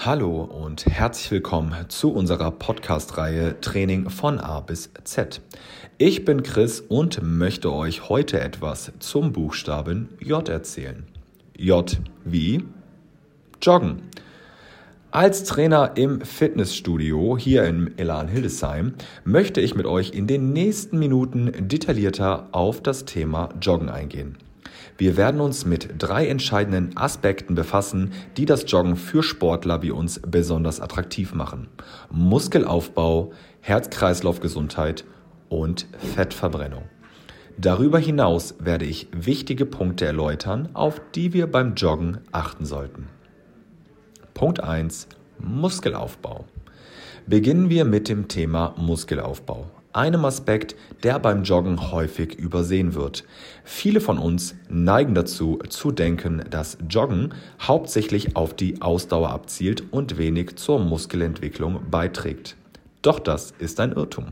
Hallo und herzlich willkommen zu unserer Podcast-Reihe Training von A bis Z. Ich bin Chris und möchte euch heute etwas zum Buchstaben J erzählen. J wie Joggen. Als Trainer im Fitnessstudio hier in Elan Hildesheim möchte ich mit euch in den nächsten Minuten detaillierter auf das Thema Joggen eingehen. Wir werden uns mit drei entscheidenden Aspekten befassen, die das Joggen für Sportler wie uns besonders attraktiv machen. Muskelaufbau, Herz-Kreislauf-Gesundheit und Fettverbrennung. Darüber hinaus werde ich wichtige Punkte erläutern, auf die wir beim Joggen achten sollten. Punkt 1. Muskelaufbau. Beginnen wir mit dem Thema Muskelaufbau einem Aspekt, der beim Joggen häufig übersehen wird. Viele von uns neigen dazu zu denken, dass Joggen hauptsächlich auf die Ausdauer abzielt und wenig zur Muskelentwicklung beiträgt. Doch das ist ein Irrtum.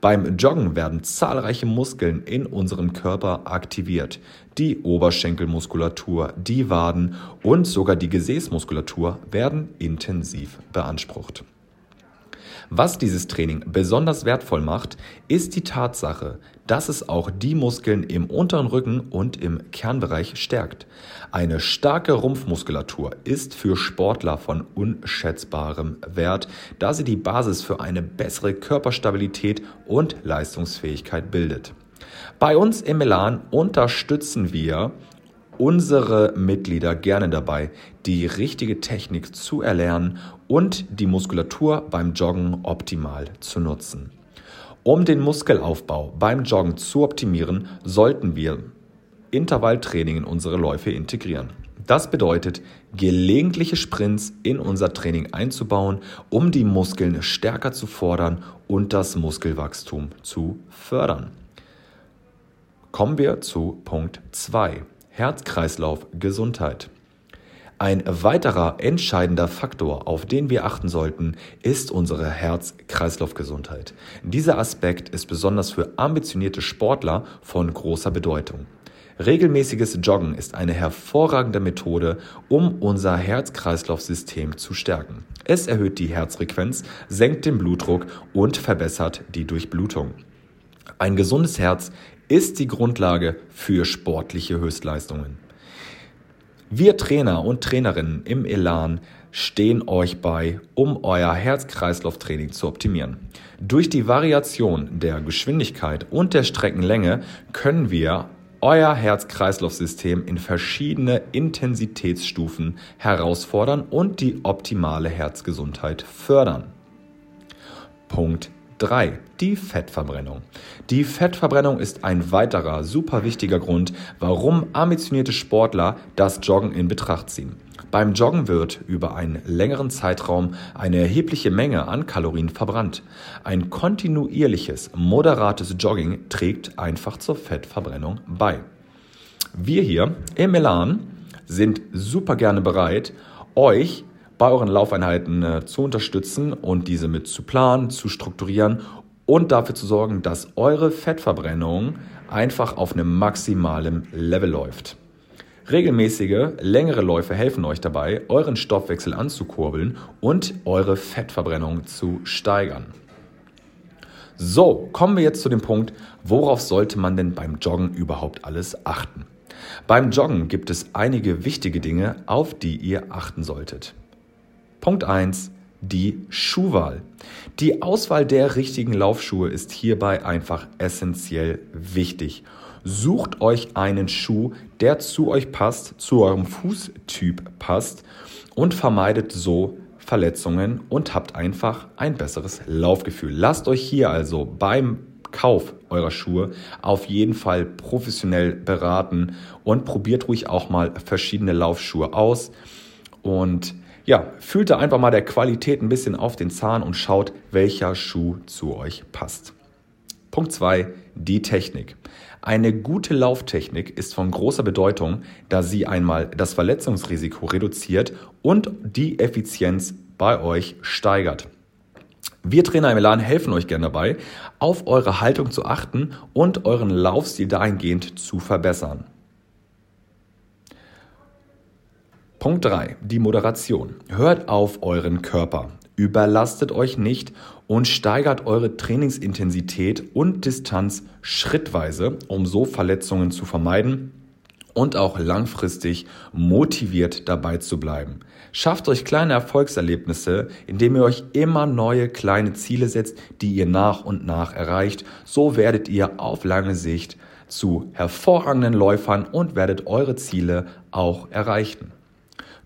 Beim Joggen werden zahlreiche Muskeln in unserem Körper aktiviert. Die Oberschenkelmuskulatur, die Waden und sogar die Gesäßmuskulatur werden intensiv beansprucht. Was dieses Training besonders wertvoll macht, ist die Tatsache, dass es auch die Muskeln im unteren Rücken und im Kernbereich stärkt. Eine starke Rumpfmuskulatur ist für Sportler von unschätzbarem Wert, da sie die Basis für eine bessere Körperstabilität und Leistungsfähigkeit bildet. Bei uns im Melan unterstützen wir unsere Mitglieder gerne dabei, die richtige Technik zu erlernen und die Muskulatur beim Joggen optimal zu nutzen. Um den Muskelaufbau beim Joggen zu optimieren, sollten wir Intervalltraining in unsere Läufe integrieren. Das bedeutet, gelegentliche Sprints in unser Training einzubauen, um die Muskeln stärker zu fordern und das Muskelwachstum zu fördern. Kommen wir zu Punkt 2. Herz-Kreislauf, Gesundheit. Ein weiterer entscheidender Faktor, auf den wir achten sollten, ist unsere Herz-Kreislauf-Gesundheit. Dieser Aspekt ist besonders für ambitionierte Sportler von großer Bedeutung. Regelmäßiges Joggen ist eine hervorragende Methode, um unser Herz-Kreislauf-System zu stärken. Es erhöht die Herzfrequenz, senkt den Blutdruck und verbessert die Durchblutung. Ein gesundes Herz ist die Grundlage für sportliche Höchstleistungen. Wir Trainer und Trainerinnen im Elan stehen euch bei, um euer Herz-Kreislauf-Training zu optimieren. Durch die Variation der Geschwindigkeit und der Streckenlänge können wir euer Herz-Kreislauf-System in verschiedene Intensitätsstufen herausfordern und die optimale Herzgesundheit fördern. Punkt 3. Die Fettverbrennung. Die Fettverbrennung ist ein weiterer super wichtiger Grund, warum ambitionierte Sportler das Joggen in Betracht ziehen. Beim Joggen wird über einen längeren Zeitraum eine erhebliche Menge an Kalorien verbrannt. Ein kontinuierliches, moderates Jogging trägt einfach zur Fettverbrennung bei. Wir hier im Elan sind super gerne bereit, euch bei euren Laufeinheiten äh, zu unterstützen und diese mit zu planen, zu strukturieren und dafür zu sorgen, dass eure Fettverbrennung einfach auf einem maximalen Level läuft. Regelmäßige, längere Läufe helfen euch dabei, euren Stoffwechsel anzukurbeln und eure Fettverbrennung zu steigern. So, kommen wir jetzt zu dem Punkt, worauf sollte man denn beim Joggen überhaupt alles achten? Beim Joggen gibt es einige wichtige Dinge, auf die ihr achten solltet. Punkt 1. Die Schuhwahl. Die Auswahl der richtigen Laufschuhe ist hierbei einfach essentiell wichtig. Sucht euch einen Schuh, der zu euch passt, zu eurem Fußtyp passt und vermeidet so Verletzungen und habt einfach ein besseres Laufgefühl. Lasst euch hier also beim Kauf eurer Schuhe auf jeden Fall professionell beraten und probiert ruhig auch mal verschiedene Laufschuhe aus und ja, fühlt da einfach mal der Qualität ein bisschen auf den Zahn und schaut, welcher Schuh zu euch passt. Punkt 2, die Technik. Eine gute Lauftechnik ist von großer Bedeutung, da sie einmal das Verletzungsrisiko reduziert und die Effizienz bei euch steigert. Wir Trainer im Elan helfen euch gerne dabei, auf eure Haltung zu achten und euren Laufstil dahingehend zu verbessern. Punkt 3. Die Moderation. Hört auf euren Körper. Überlastet euch nicht und steigert eure Trainingsintensität und Distanz schrittweise, um so Verletzungen zu vermeiden und auch langfristig motiviert dabei zu bleiben. Schafft euch kleine Erfolgserlebnisse, indem ihr euch immer neue kleine Ziele setzt, die ihr nach und nach erreicht. So werdet ihr auf lange Sicht zu hervorragenden Läufern und werdet eure Ziele auch erreichen.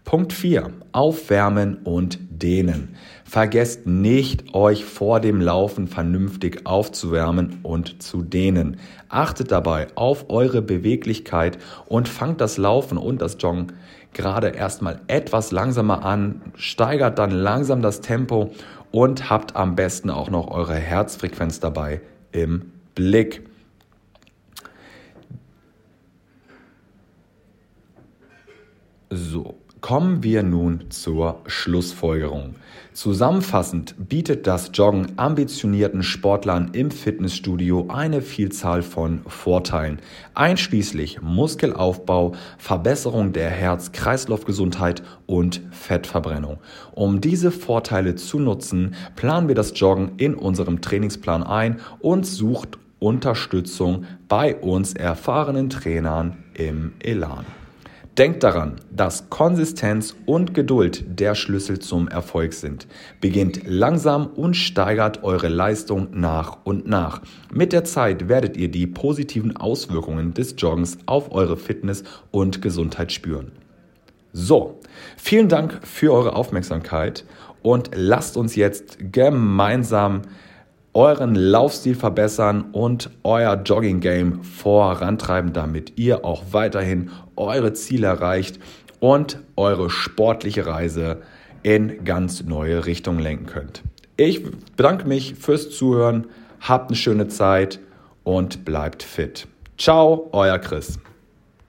Punkt 4. Aufwärmen und dehnen. Vergesst nicht, euch vor dem Laufen vernünftig aufzuwärmen und zu dehnen. Achtet dabei auf eure Beweglichkeit und fangt das Laufen und das Joggen gerade erstmal etwas langsamer an, steigert dann langsam das Tempo und habt am besten auch noch eure Herzfrequenz dabei im Blick. So, Kommen wir nun zur Schlussfolgerung. Zusammenfassend bietet das Joggen ambitionierten Sportlern im Fitnessstudio eine Vielzahl von Vorteilen, einschließlich Muskelaufbau, Verbesserung der Herz-Kreislauf-Gesundheit und Fettverbrennung. Um diese Vorteile zu nutzen, planen wir das Joggen in unserem Trainingsplan ein und sucht Unterstützung bei uns erfahrenen Trainern im Elan. Denkt daran, dass Konsistenz und Geduld der Schlüssel zum Erfolg sind. Beginnt langsam und steigert eure Leistung nach und nach. Mit der Zeit werdet ihr die positiven Auswirkungen des Joggens auf eure Fitness und Gesundheit spüren. So, vielen Dank für eure Aufmerksamkeit und lasst uns jetzt gemeinsam euren Laufstil verbessern und euer Jogging Game vorantreiben, damit ihr auch weiterhin eure Ziele erreicht und eure sportliche Reise in ganz neue Richtungen lenken könnt. Ich bedanke mich fürs Zuhören, habt eine schöne Zeit und bleibt fit. Ciao, euer Chris.